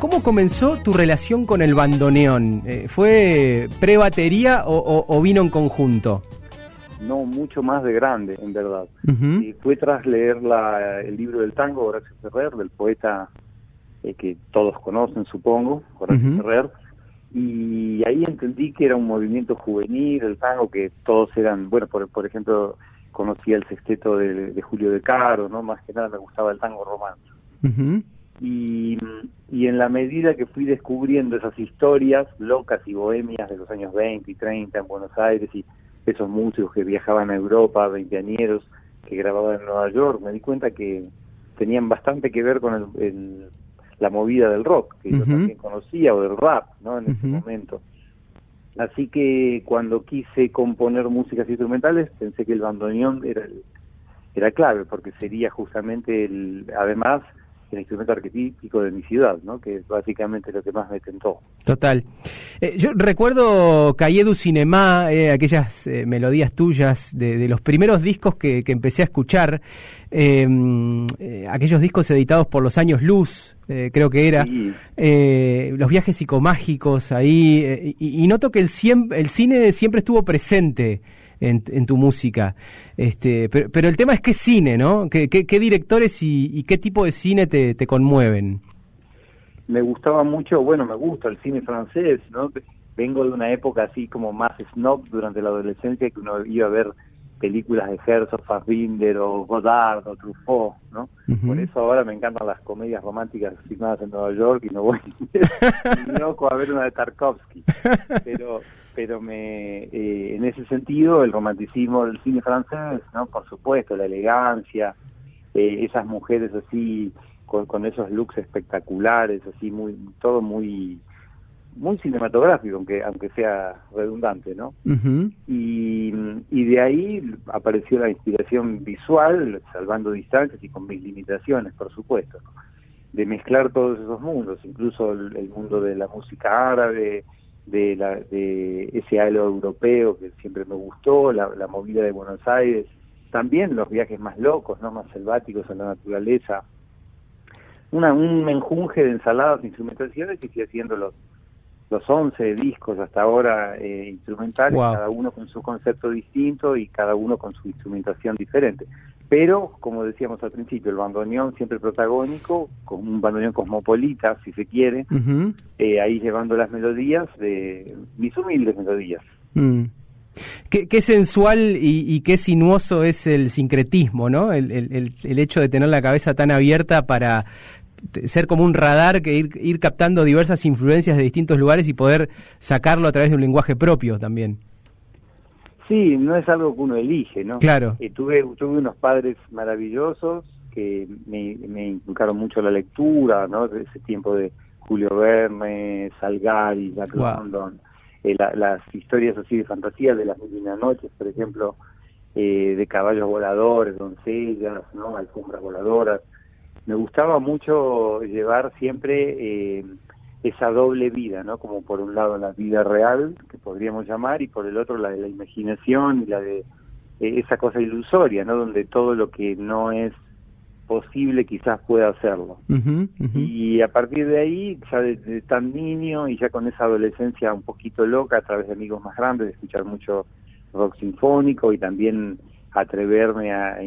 ¿cómo comenzó tu relación con el bandoneón? Eh, ¿Fue pre-batería o, vino en conjunto? No, mucho más de grande, en verdad. y fue tras leer el libro del tango, Horacio Ferrer, del poeta eh, que todos conocen, supongo, Horacio Ferrer, y ahí entendí que era un movimiento juvenil, el tango, que todos eran, bueno, por, por ejemplo, conocía el sexteto de, Julio de Caro, ¿no? Más que nada me gustaba el tango romano. Y, y en la medida que fui descubriendo esas historias locas y bohemias de los años 20 y 30 en Buenos Aires y esos músicos que viajaban a Europa, veinteañeros, que grababan en Nueva York, me di cuenta que tenían bastante que ver con el la movida del rock, que yo también conocía, o del rap, ¿no? En ese momento. Así que cuando quise componer músicas instrumentales, pensé que el bandoneón era, era clave, porque sería justamente, el, además, el instrumento arquetípico de mi ciudad, ¿no? que es básicamente lo que más me tentó. Total. Eh, yo recuerdo Calle du Cinema, eh, aquellas eh, melodías tuyas de, los primeros discos que, empecé a escuchar, em, aquellos discos editados por los años Luz, creo que era, los viajes psicomágicos ahí, y, noto que el, el cine siempre estuvo presente en, tu música. Este, pero, el tema es qué cine, ¿no? ¿Qué, qué, directores y, qué tipo de cine te, te conmueven? Me gustaba mucho, bueno, me gusta el cine francés, ¿no? Vengo de una época así como más snob durante la adolescencia que uno iba a ver películas de Herzog, Fassbinder o Godard o Truffaut, ¿no? Por eso ahora me encantan las comedias románticas filmadas en Nueva York y no voy ni loco a ver una de Tarkovsky. Pero pero me eh, en ese sentido el romanticismo del cine francés, ¿no? Por supuesto, la elegancia, eh, esas mujeres así con, con esos looks espectaculares, así muy todo muy muy cinematográfico, aunque aunque sea redundante, ¿no? y, y de ahí apareció la inspiración visual, salvando distancias y con mis limitaciones, por supuesto, de mezclar todos esos mundos, incluso el, mundo de la música árabe, de, la, de ese halo europeo que siempre me gustó, la, la movida de Buenos Aires, también los viajes más locos, no más selváticos en la naturaleza, una, un menjunje de ensaladas e instrumentaciones y fui haciendo los los 11 discos hasta ahora eh, instrumentales, cada uno con su concepto distinto y cada uno con su instrumentación diferente. Pero, como decíamos al principio, el bandoneón siempre protagónico, con un bandoneón cosmopolita, si se quiere, eh, ahí llevando las melodías de mis humildes melodías. Mm. Qué, sensual y, qué sinuoso es el sincretismo, ¿no? El, el, el, hecho de tener la cabeza tan abierta para ser como un radar que ir, ir captando diversas influencias de distintos lugares y poder sacarlo a través de un lenguaje propio también. Sí, no es algo que uno elige, ¿no? Claro. Eh, tuve, tuve unos padres maravillosos que me, me inculcaron mucho la lectura, ¿no? De ese tiempo de Julio Verne, Salgari, Jack London, eh, las historias así de fantasía de las mil noches, por ejemplo, eh, de caballos voladores, doncellas, ¿no? Alfombras voladoras me gustaba mucho llevar siempre eh, esa doble vida, ¿no? Como por un lado la vida real, que podríamos llamar, y por el otro la de la imaginación y la de eh, esa cosa ilusoria, ¿no? Donde todo lo que no es posible quizás pueda hacerlo. Y a partir de ahí, ya desde tan niño y ya con esa adolescencia un poquito loca a través de amigos más grandes, de escuchar mucho rock sinfónico y también atreverme a,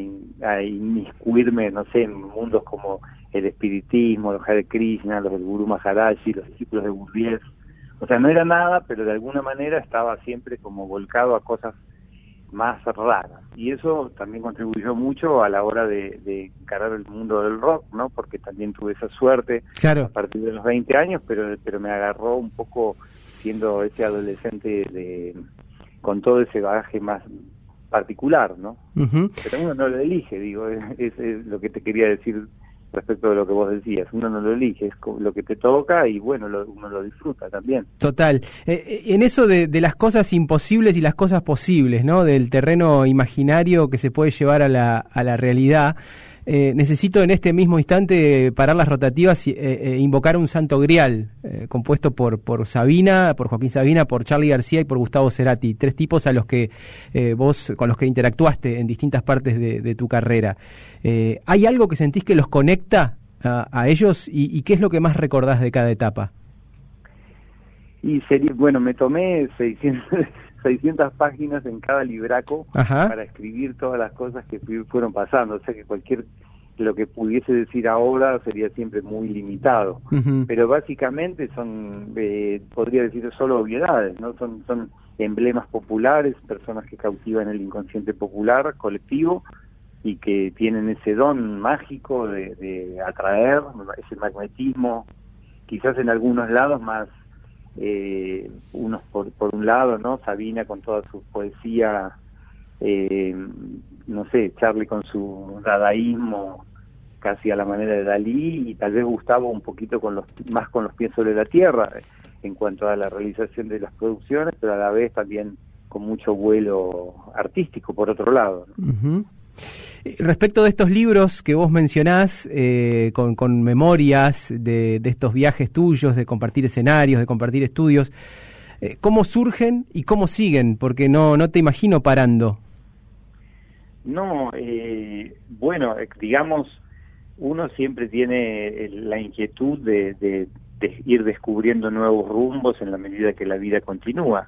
a, inmiscuirme, no sé, en mundos como el espiritismo, los Hare Krishna, los del Guru Maharaji, los discípulos de Gurdjieff. O sea, no era nada, pero de alguna manera estaba siempre como volcado a cosas más raras. Y eso también contribuyó mucho a la hora de, de encarar el mundo del rock, ¿no? Porque también tuve esa suerte claro. a partir de los 20 años, pero, pero me agarró un poco siendo ese adolescente de con todo ese bagaje más particular, ¿no? Pero uno no lo elige, digo, es, lo que te quería decir respecto de lo que vos decías. Uno no lo elige, es lo que te toca y bueno, uno lo disfruta también. Total. Eh, eh, en eso de, de, las cosas imposibles y las cosas posibles, ¿no? Del terreno imaginario que se puede llevar a la, a la realidad. Eh, necesito en este mismo instante parar las rotativas e invocar un santo grial compuesto por, por Sabina, por Joaquín Sabina, por Charlie García y por Gustavo Cerati, tres tipos a los que vos, con los que interactuaste en distintas partes de, tu carrera. ¿Hay algo que sentís que los conecta a, ellos y, qué es lo que más recordás de cada etapa? Y sería, bueno, me tomé 600, 600 páginas en cada libraco para escribir todas las cosas que fueron pasando, o sea que cualquier lo que pudiese decir ahora sería siempre muy limitado, pero básicamente son, eh, podría decir solo obviedades, ¿no? Son, son emblemas populares, personas que cautivan el inconsciente popular colectivo y que tienen ese don mágico de, atraer, ese magnetismo, quizás en algunos lados más, eh, unos por, por un lado, ¿no? Sabina con toda su poesía, eh, no sé, Charlie con su dadaísmo casi a la manera de Dalí y tal vez Gustavo un poquito con los más con los pies sobre la tierra en cuanto a la realización de las producciones, pero a la vez también con mucho vuelo artístico por otro lado. Eh, respecto de estos libros que vos mencionás, eh, con, memorias de, estos viajes tuyos, de compartir escenarios, de compartir estudios, eh, ¿cómo surgen y cómo siguen? Porque no, no te imagino parando. No, bueno, digamos, uno siempre tiene la inquietud de, ir descubriendo nuevos rumbos en la medida que la vida continúa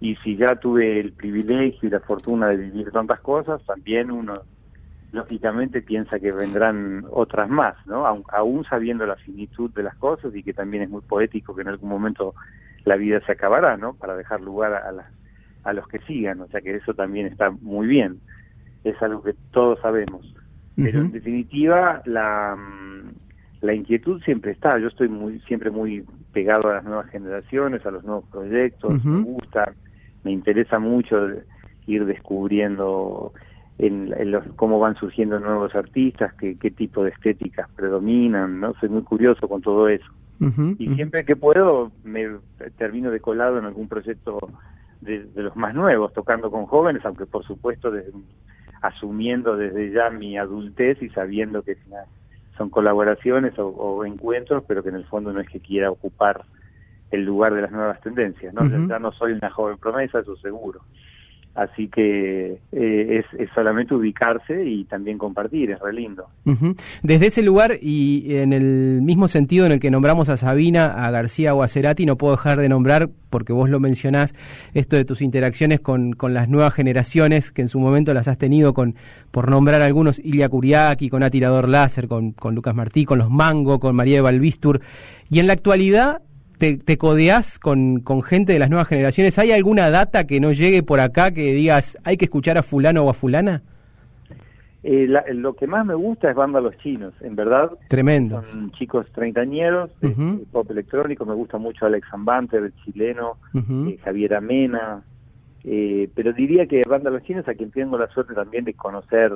y si ya tuve el privilegio y la fortuna de vivir tantas cosas, también uno lógicamente piensa que vendrán otras más, ¿no? Aún, sabiendo la finitud de las cosas y que también es muy poético que en algún momento la vida se acabará, ¿no? Para dejar lugar a, a los que sigan, o sea que eso también está muy bien, es algo que todos sabemos. Pero en definitiva, la, la inquietud siempre está, yo estoy muy siempre muy pegado a las nuevas generaciones, a los nuevos proyectos, me gusta, me interesa mucho ir descubriendo en, los, cómo van surgiendo nuevos artistas, qué, qué tipo de estéticas predominan, ¿no? Soy muy curioso con todo eso. y siempre que puedo me termino de colado en algún proyecto de, los más nuevos, tocando con jóvenes, aunque por supuesto asumiendo desde ya mi adultez y sabiendo que son colaboraciones o, encuentros, pero que en el fondo no es que quiera ocupar el lugar de las nuevas tendencias, ¿no? Ya no soy una joven promesa, eso seguro. Así que eh, es, solamente ubicarse y también compartir, es re lindo. Desde ese lugar y en el mismo sentido en el que nombramos a Sabina, a García o a Cerati, no puedo dejar de nombrar, porque vos lo mencionás, esto de tus interacciones con, con las nuevas generaciones, que en su momento las has tenido con, por nombrar algunos, Ilia Kuriaki, con Atirador Láser, con, con Lucas Martí, con Los Mango, con María de Balbistur. Y en la actualidad te, te codeás con, con, gente de las nuevas generaciones? ¿Hay alguna data que no llegue por acá que digas, hay que escuchar a fulano o a fulana? Eh, lo que más me gusta es Banda Los Chinos, en verdad. Tremendo. Son chicos treintañeros, de, pop electrónico, me gusta mucho Alex Ambante, el chileno, eh, Javier Amena, eh, pero diría que Banda Los Chinos, a quien tengo la suerte también de conocer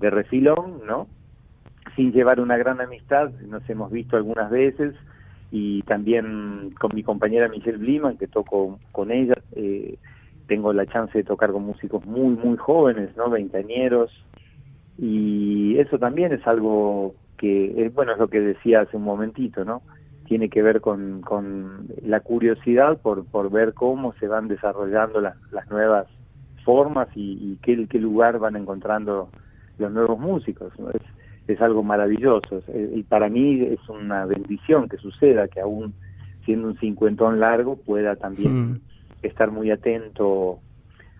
de refilón, ¿no? Sin llevar una gran amistad, nos hemos visto algunas veces, y también con mi compañera Michelle Bliman, que toco con ella, eh, tengo la chance de tocar con músicos muy, muy jóvenes, ¿no? Veinteañeros, y eso también es algo que, bueno, es lo que decía hace un momentito, ¿no? Tiene que ver con, con la curiosidad por, por ver cómo se van desarrollando las, las nuevas formas y, y qué, qué lugar van encontrando los nuevos músicos. ¿no? Es, es algo maravilloso. Y para mí es una bendición que suceda, que aún siendo un cincuentón largo pueda también hmm. estar muy atento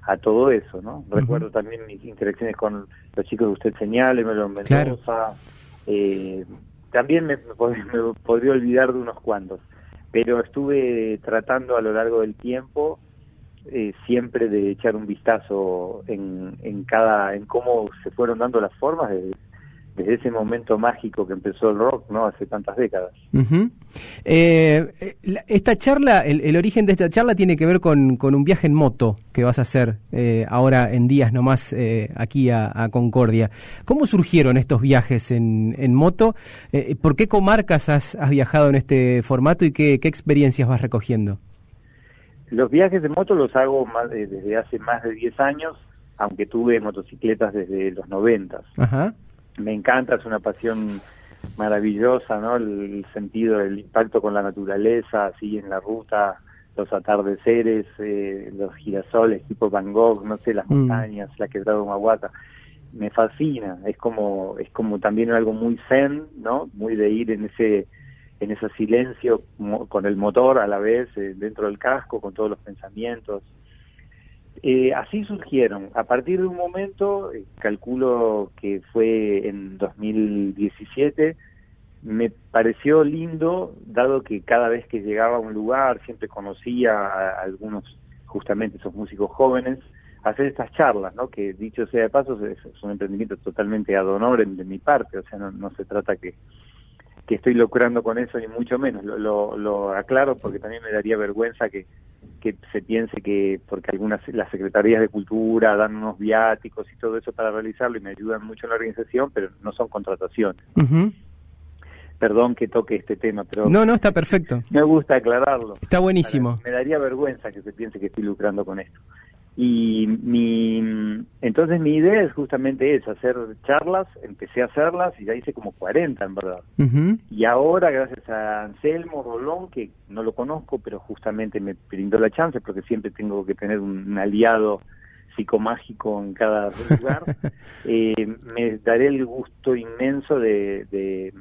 a todo eso, ¿no? Recuerdo también mis interacciones con los chicos que usted señale, Melo Mendoza, eh, también me, podría olvidar de unos cuantos, pero estuve tratando a lo largo del tiempo eh, siempre de echar un vistazo en, en cada, en cómo se fueron dando las formas de, desde ese momento mágico que empezó el rock, ¿no? Hace tantas décadas. Eh, esta charla, el, origen de esta charla tiene que ver con, con un viaje en moto que vas a hacer eh, ahora en días nomás eh, aquí a, Concordia. ¿Cómo surgieron estos viajes en, en moto? ¿Por qué comarcas has, has, viajado en este formato y qué, qué, experiencias vas recogiendo? Los viajes de moto los hago más desde hace más de 10 años, aunque tuve motocicletas desde los 90. Ajá me encanta, es una pasión maravillosa, ¿no? El, sentido, el impacto con la naturaleza, así en la ruta, los atardeceres, eh, los girasoles tipo Van Gogh, no sé, las mm. montañas, la quebrada de Mahuata. me fascina, es como, es como también algo muy zen, ¿no? Muy de ir en ese, en ese silencio con el motor a la vez eh, dentro del casco, con todos los pensamientos. Eh, así surgieron. A partir de un momento, eh, calculo que fue en 2017, me pareció lindo, dado que cada vez que llegaba a un lugar siempre conocía a algunos, justamente esos músicos jóvenes, hacer estas charlas, ¿no? Que dicho sea de paso, es, un emprendimiento totalmente ad de mi parte, o sea, no, no se trata que, que estoy logrando con eso, ni mucho menos. Lo, lo, lo, aclaro porque también me daría vergüenza que, que se piense que, porque algunas, las secretarías de cultura dan unos viáticos y todo eso para realizarlo y me ayudan mucho en la organización, pero no son contrataciones. Perdón que toque este tema, pero... No, no, está perfecto. Me gusta aclararlo. Está buenísimo. me daría vergüenza que se piense que estoy lucrando con esto. Y mi, entonces mi idea es justamente eso, hacer charlas, empecé a hacerlas y ya hice como 40 en verdad. Y ahora gracias a Anselmo Rolón, que no lo conozco, pero justamente me brindó la chance porque siempre tengo que tener un, aliado psicomágico en cada lugar, eh, me daré el gusto inmenso de, de,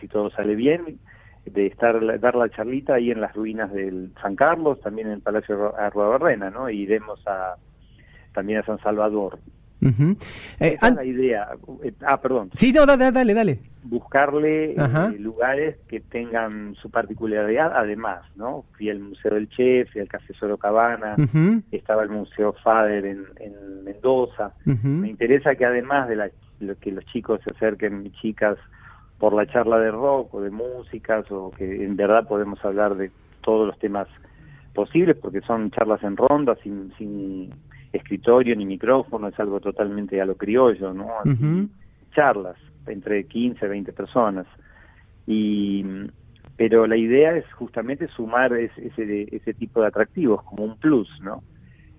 si todo sale bien, de estar dar la charlita ahí en las ruinas del San Carlos, también en el Palacio Arruabarrena, ¿no? iremos a también a San Salvador. Eh, la idea. Eh, ah, perdón. Sí, no, dale, dale. dale. Buscarle eh, lugares que tengan su particularidad, además, ¿no? Fui al Museo del Che, fui al Café Sorocabana, estaba el Museo Fader en, en Mendoza. Me interesa que además de la, que los chicos se acerquen, chicas, por la charla de rock o de músicas o que en verdad podemos hablar de todos los temas posibles porque son charlas en ronda sin, sin escritorio ni micrófono, es algo totalmente a lo criollo, ¿no? Charlas entre 15, 20 personas. Y pero la idea es justamente sumar ese, ese, tipo de atractivos como un plus, ¿no?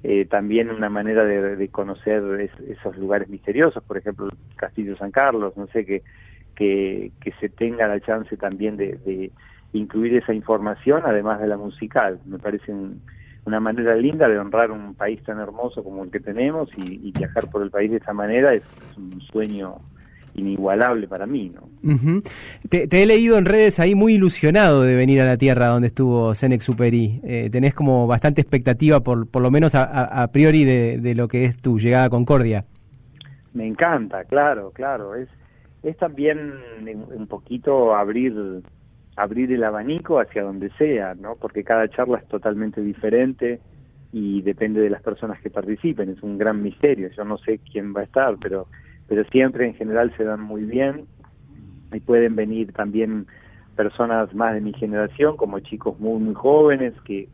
Eh, también una manera de, conocer esos lugares misteriosos, por ejemplo, el Castillo San Carlos, no sé, que que, se tenga la chance también de, incluir esa información, además de la musical. Me parece una manera linda de honrar un país tan hermoso como el que tenemos y, viajar por el país de esa manera es, un sueño inigualable para mí, ¿no? te, he leído en redes ahí muy ilusionado de venir a la tierra donde estuvo Cenex Superi. Eh, tenés como bastante expectativa, por, por lo menos a, priori, de, de, lo que es tu llegada a Concordia. Me encanta, claro, claro. Es, es también un poquito abrir abrir el abanico hacia donde sea, ¿no? Porque cada charla es totalmente diferente y depende de las personas que participen, es un gran misterio. Yo no sé quién va a estar, pero pero siempre en general se dan muy bien y pueden venir también personas más de mi generación, como chicos muy muy jóvenes que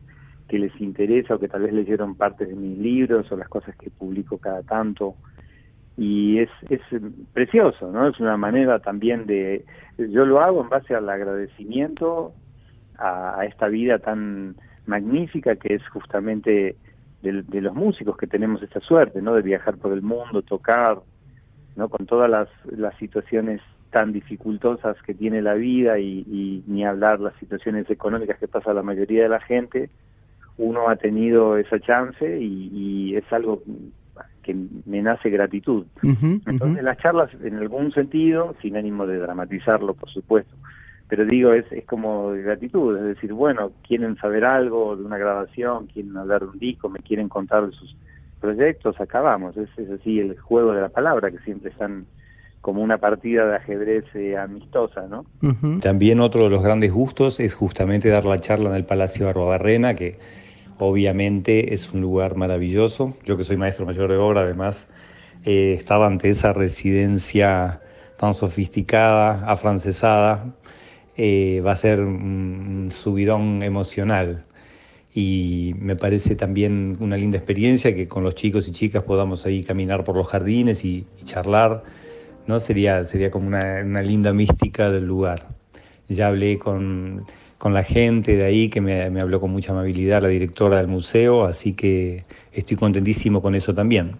que les interesa o que tal vez leyeron partes de mis libros o las cosas que publico cada tanto y es, es precioso, ¿no? Es una manera también de, yo lo hago en base al agradecimiento a, esta vida tan magnífica que es justamente de, los músicos que tenemos esta suerte, ¿no? De viajar por el mundo, tocar, ¿no? Con todas las, las situaciones tan dificultosas que tiene la vida y, y ni hablar las situaciones económicas que pasa la mayoría de la gente, uno ha tenido esa chance y, y es algo que me nace gratitud. Entonces las charlas en algún sentido, sin ánimo de dramatizarlo, por supuesto, pero digo, es, es como gratitud, es decir, bueno, quieren saber algo de una grabación, quieren hablar de un disco, me quieren contar de sus proyectos, acabamos, es, es así el juego de la palabra, que siempre están como una partida de ajedrez eh, amistosa, ¿no? También otro de los grandes gustos es justamente dar la charla en el Palacio de Arrobarrena, que Obviamente es un lugar maravilloso. Yo que soy maestro mayor de obra, además, eh, estaba ante esa residencia tan sofisticada, afrancesada. Eh, va a ser un subidón emocional y me parece también una linda experiencia que con los chicos y chicas podamos ahí caminar por los jardines y, charlar, ¿no? Sería, sería como una, una linda mística del lugar. Ya hablé con con la gente de ahí que me, habló con mucha amabilidad, la directora del museo, así que estoy contentísimo con eso también.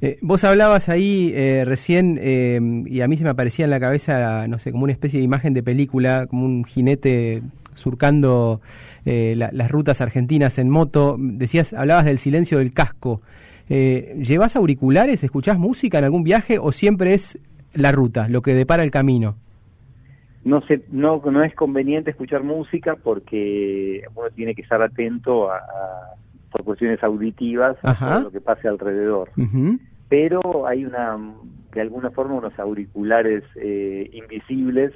Eh, vos hablabas ahí eh, recién eh, y a mí se me aparecía en la cabeza, no sé, como una especie de imagen de película, como un jinete surcando las rutas argentinas en moto. Decías, hablabas del silencio del casco. ¿Llevas auriculares? ¿Escuchás música en algún viaje o siempre es la ruta, lo que depara el camino? No, se, no, no es conveniente escuchar música porque uno tiene que estar atento a, por cuestiones auditivas a lo que pase alrededor. Pero hay una, de alguna forma, unos auriculares eh, invisibles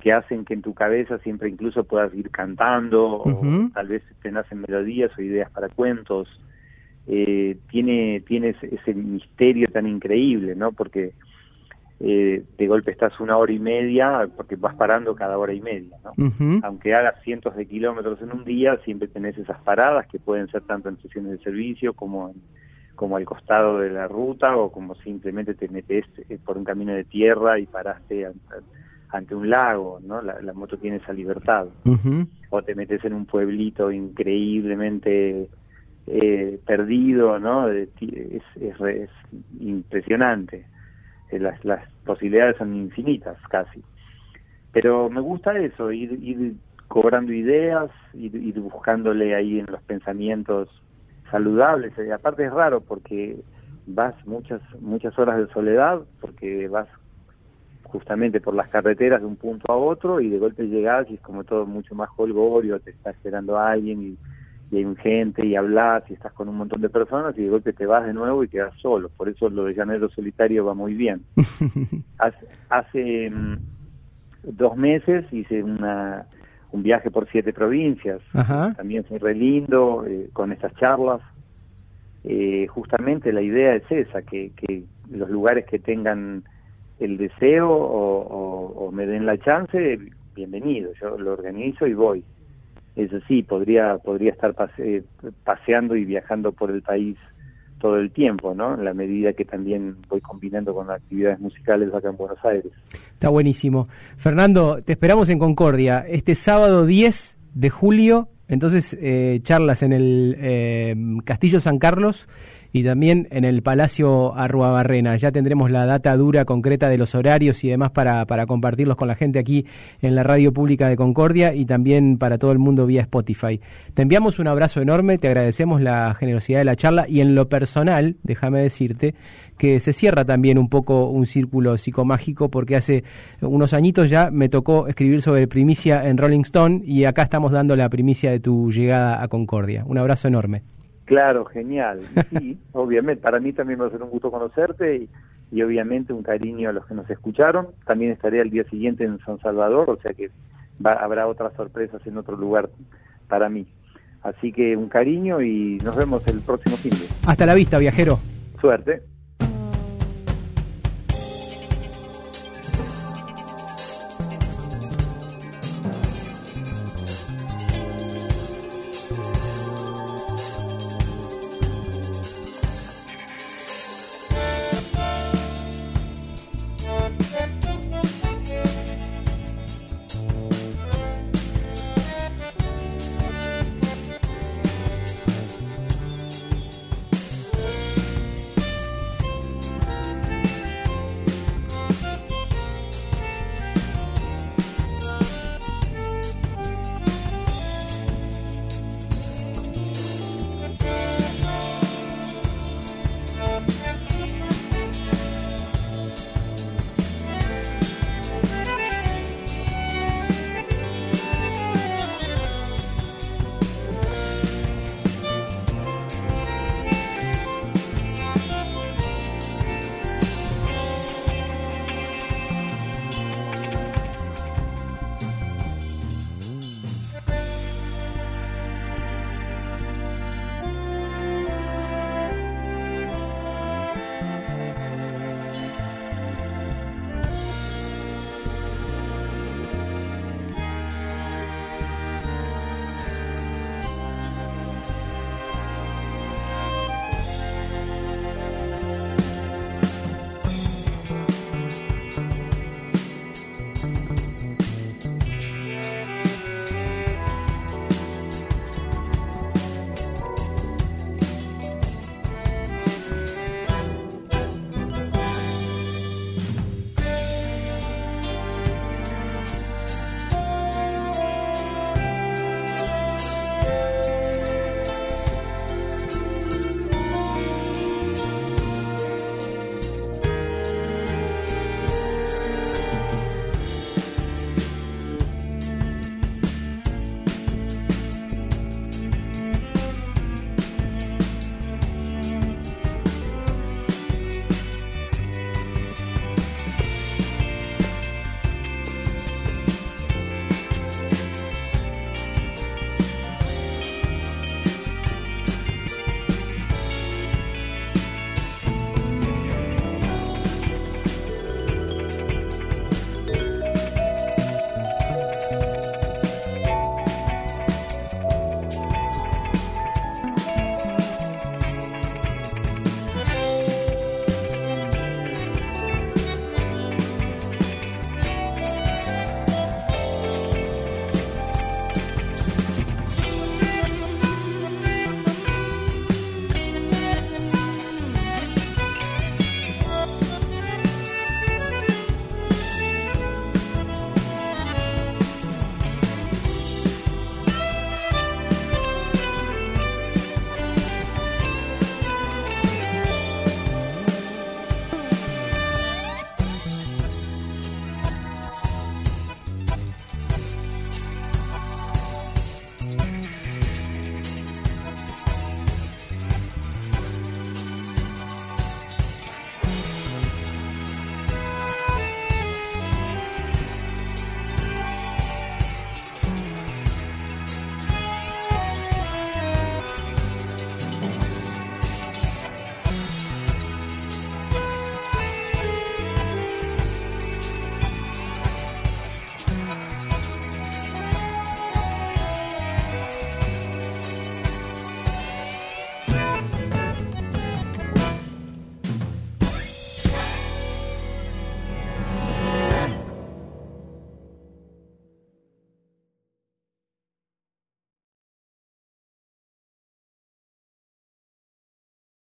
que hacen que en tu cabeza siempre incluso puedas ir cantando o tal vez te nacen melodías o ideas para cuentos. Eh, tiene, tiene ese misterio tan increíble, ¿no? Porque eh, de golpe estás una hora y media, porque vas parando cada hora y media, ¿no? Aunque hagas cientos de kilómetros en un día, siempre tenés esas paradas que pueden ser tanto en estaciones de servicio como como al costado de la ruta o como simplemente te metes eh, por un camino de tierra y paraste ante, un lago, ¿no? La, moto tiene esa libertad. O te metes en un pueblito increíblemente eh, perdido, ¿no? Es, es, es impresionante. Eh, las, las posibilidades son infinitas casi. Pero me gusta eso, ir, cobrando ideas, ir, buscándole ahí en los pensamientos saludables. Y aparte es raro porque vas muchas muchas horas de soledad, porque vas justamente por las carreteras de un punto a otro y de golpe llegas y es como todo mucho más holgorio, te está esperando alguien y y hay gente y hablas y estás con un montón de personas y de golpe te vas de nuevo y quedas solo. Por eso lo de llanero solitario va muy bien. hace, mm, dos meses hice una, un viaje por siete provincias. También fue re lindo eh, con estas charlas. Eh, justamente la idea es esa, que, que los lugares que tengan el deseo o, o me den la chance, bienvenido. Yo lo organizo y voy eso sí, podría, podría estar paseando y viajando por el país todo el tiempo, ¿no? En la medida que también voy combinando con actividades musicales acá en Buenos Aires. Está buenísimo. Fernando, te esperamos en Concordia este sábado 10 de julio, entonces eh, charlas en el eh, Castillo San Carlos y también en el Palacio Arruabarrena. Ya tendremos la data dura concreta de los horarios y demás para, para compartirlos con la gente aquí en la radio pública de Concordia y también para todo el mundo vía Spotify. Te enviamos un abrazo enorme, te agradecemos la generosidad de la charla y en lo personal, déjame decirte, que se cierra también un poco un círculo psicomágico porque hace unos añitos ya me tocó escribir sobre primicia en Rolling Stone y acá estamos dando la primicia de tu llegada a Concordia. Un abrazo enorme. Claro, genial. sí, obviamente, para mí también va a ser un gusto conocerte y, obviamente un cariño a los que nos escucharon. También estaré al día siguiente en San Salvador, o sea que habrá otras sorpresas en otro lugar para mí. Así que un cariño y nos vemos el próximo fin de. Hasta la vista, viajero. Suerte.